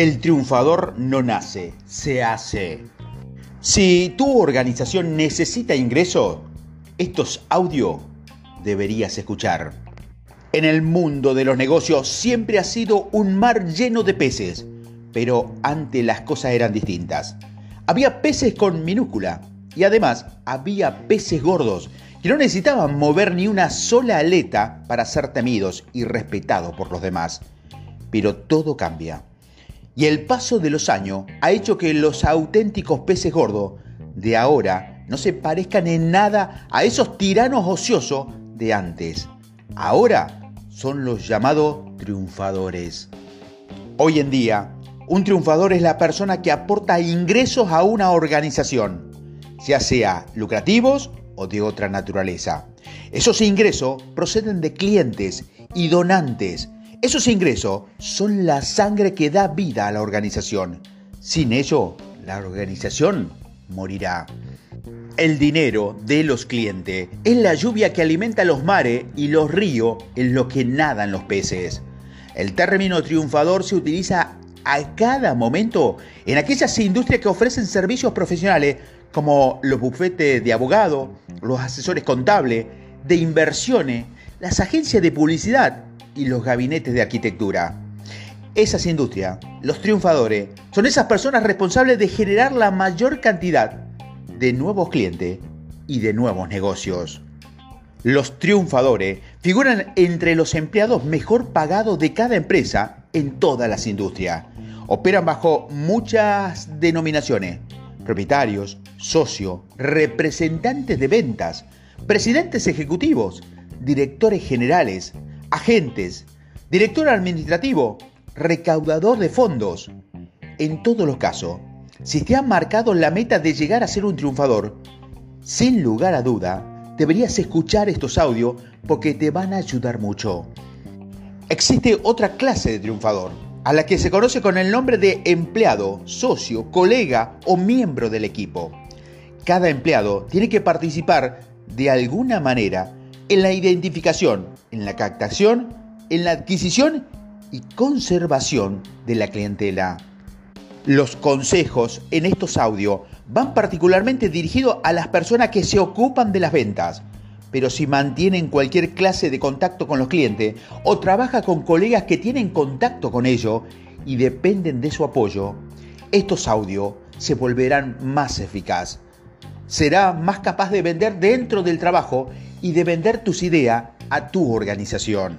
El triunfador no nace, se hace. Si tu organización necesita ingresos, estos audios deberías escuchar. En el mundo de los negocios siempre ha sido un mar lleno de peces, pero antes las cosas eran distintas. Había peces con minúscula y además había peces gordos que no necesitaban mover ni una sola aleta para ser temidos y respetados por los demás. Pero todo cambia. Y el paso de los años ha hecho que los auténticos peces gordos de ahora no se parezcan en nada a esos tiranos ociosos de antes. Ahora son los llamados triunfadores. Hoy en día, un triunfador es la persona que aporta ingresos a una organización, ya sea lucrativos o de otra naturaleza. Esos ingresos proceden de clientes y donantes. Esos ingresos son la sangre que da vida a la organización. Sin ello, la organización morirá. El dinero de los clientes es la lluvia que alimenta los mares y los ríos en los que nadan los peces. El término triunfador se utiliza a cada momento en aquellas industrias que ofrecen servicios profesionales como los bufetes de abogado, los asesores contables, de inversiones, las agencias de publicidad y los gabinetes de arquitectura. Esas industrias, los triunfadores, son esas personas responsables de generar la mayor cantidad de nuevos clientes y de nuevos negocios. Los triunfadores figuran entre los empleados mejor pagados de cada empresa en todas las industrias. Operan bajo muchas denominaciones. Propietarios, socios, representantes de ventas, presidentes ejecutivos, directores generales, agentes, director administrativo, recaudador de fondos. En todos los casos, si te han marcado la meta de llegar a ser un triunfador, sin lugar a duda, deberías escuchar estos audios porque te van a ayudar mucho. Existe otra clase de triunfador, a la que se conoce con el nombre de empleado, socio, colega o miembro del equipo. Cada empleado tiene que participar de alguna manera en la identificación, en la captación, en la adquisición y conservación de la clientela. Los consejos en estos audios van particularmente dirigidos a las personas que se ocupan de las ventas, pero si mantienen cualquier clase de contacto con los clientes o trabaja con colegas que tienen contacto con ellos y dependen de su apoyo, estos audios se volverán más eficaz. Será más capaz de vender dentro del trabajo y de vender tus ideas a tu organización.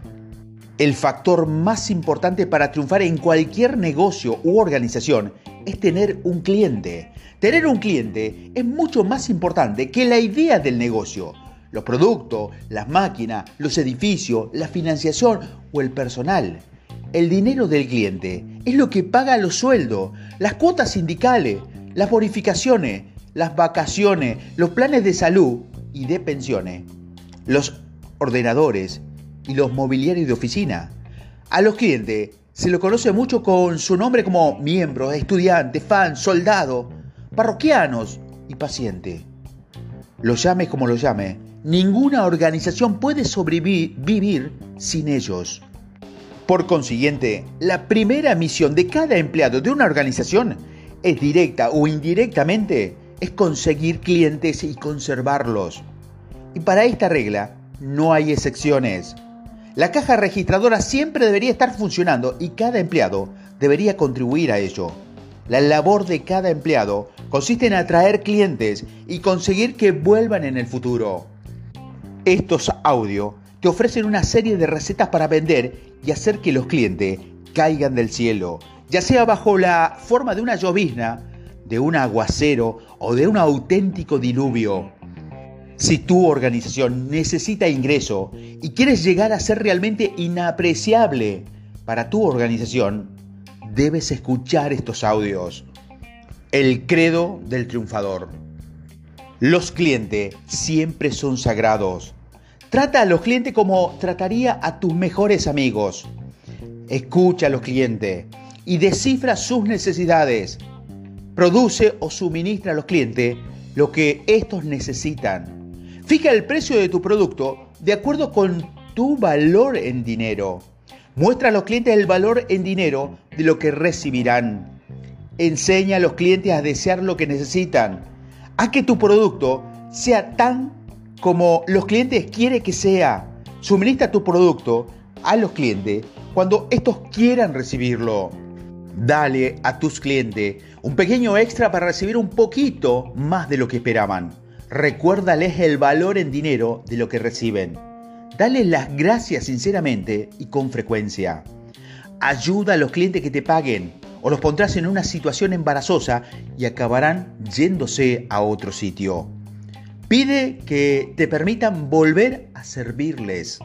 El factor más importante para triunfar en cualquier negocio u organización es tener un cliente. Tener un cliente es mucho más importante que la idea del negocio. Los productos, las máquinas, los edificios, la financiación o el personal. El dinero del cliente es lo que paga los sueldos, las cuotas sindicales, las bonificaciones, las vacaciones, los planes de salud y de pensiones, los ordenadores, y los mobiliarios de oficina. A los clientes se lo conoce mucho con su nombre como miembro, estudiante, fan, soldado, parroquianos y paciente. Lo llame como lo llame, ninguna organización puede sobrevivir sin ellos. Por consiguiente, la primera misión de cada empleado de una organización es directa o indirectamente es conseguir clientes y conservarlos. Y para esta regla no hay excepciones. La caja registradora siempre debería estar funcionando y cada empleado debería contribuir a ello. La labor de cada empleado consiste en atraer clientes y conseguir que vuelvan en el futuro. Estos audios te ofrecen una serie de recetas para vender y hacer que los clientes caigan del cielo, ya sea bajo la forma de una llovizna, de un aguacero o de un auténtico diluvio. Si tu organización necesita ingreso y quieres llegar a ser realmente inapreciable para tu organización, debes escuchar estos audios. El credo del triunfador. Los clientes siempre son sagrados. Trata a los clientes como trataría a tus mejores amigos. Escucha a los clientes y descifra sus necesidades. Produce o suministra a los clientes lo que estos necesitan Fija el precio de tu producto de acuerdo con tu valor en dinero. Muestra a los clientes el valor en dinero de lo que recibirán. Enseña a los clientes a desear lo que necesitan. Haz que tu producto sea tan como los clientes quieren que sea. Suministra tu producto a los clientes cuando estos quieran recibirlo. Dale a tus clientes un pequeño extra para recibir un poquito más de lo que esperaban. Recuérdales el valor en dinero de lo que reciben. Dale las gracias sinceramente y con frecuencia. Ayuda a los clientes que te paguen o los pondrás en una situación embarazosa y acabarán yéndose a otro sitio. Pide que te permitan volver a servirles.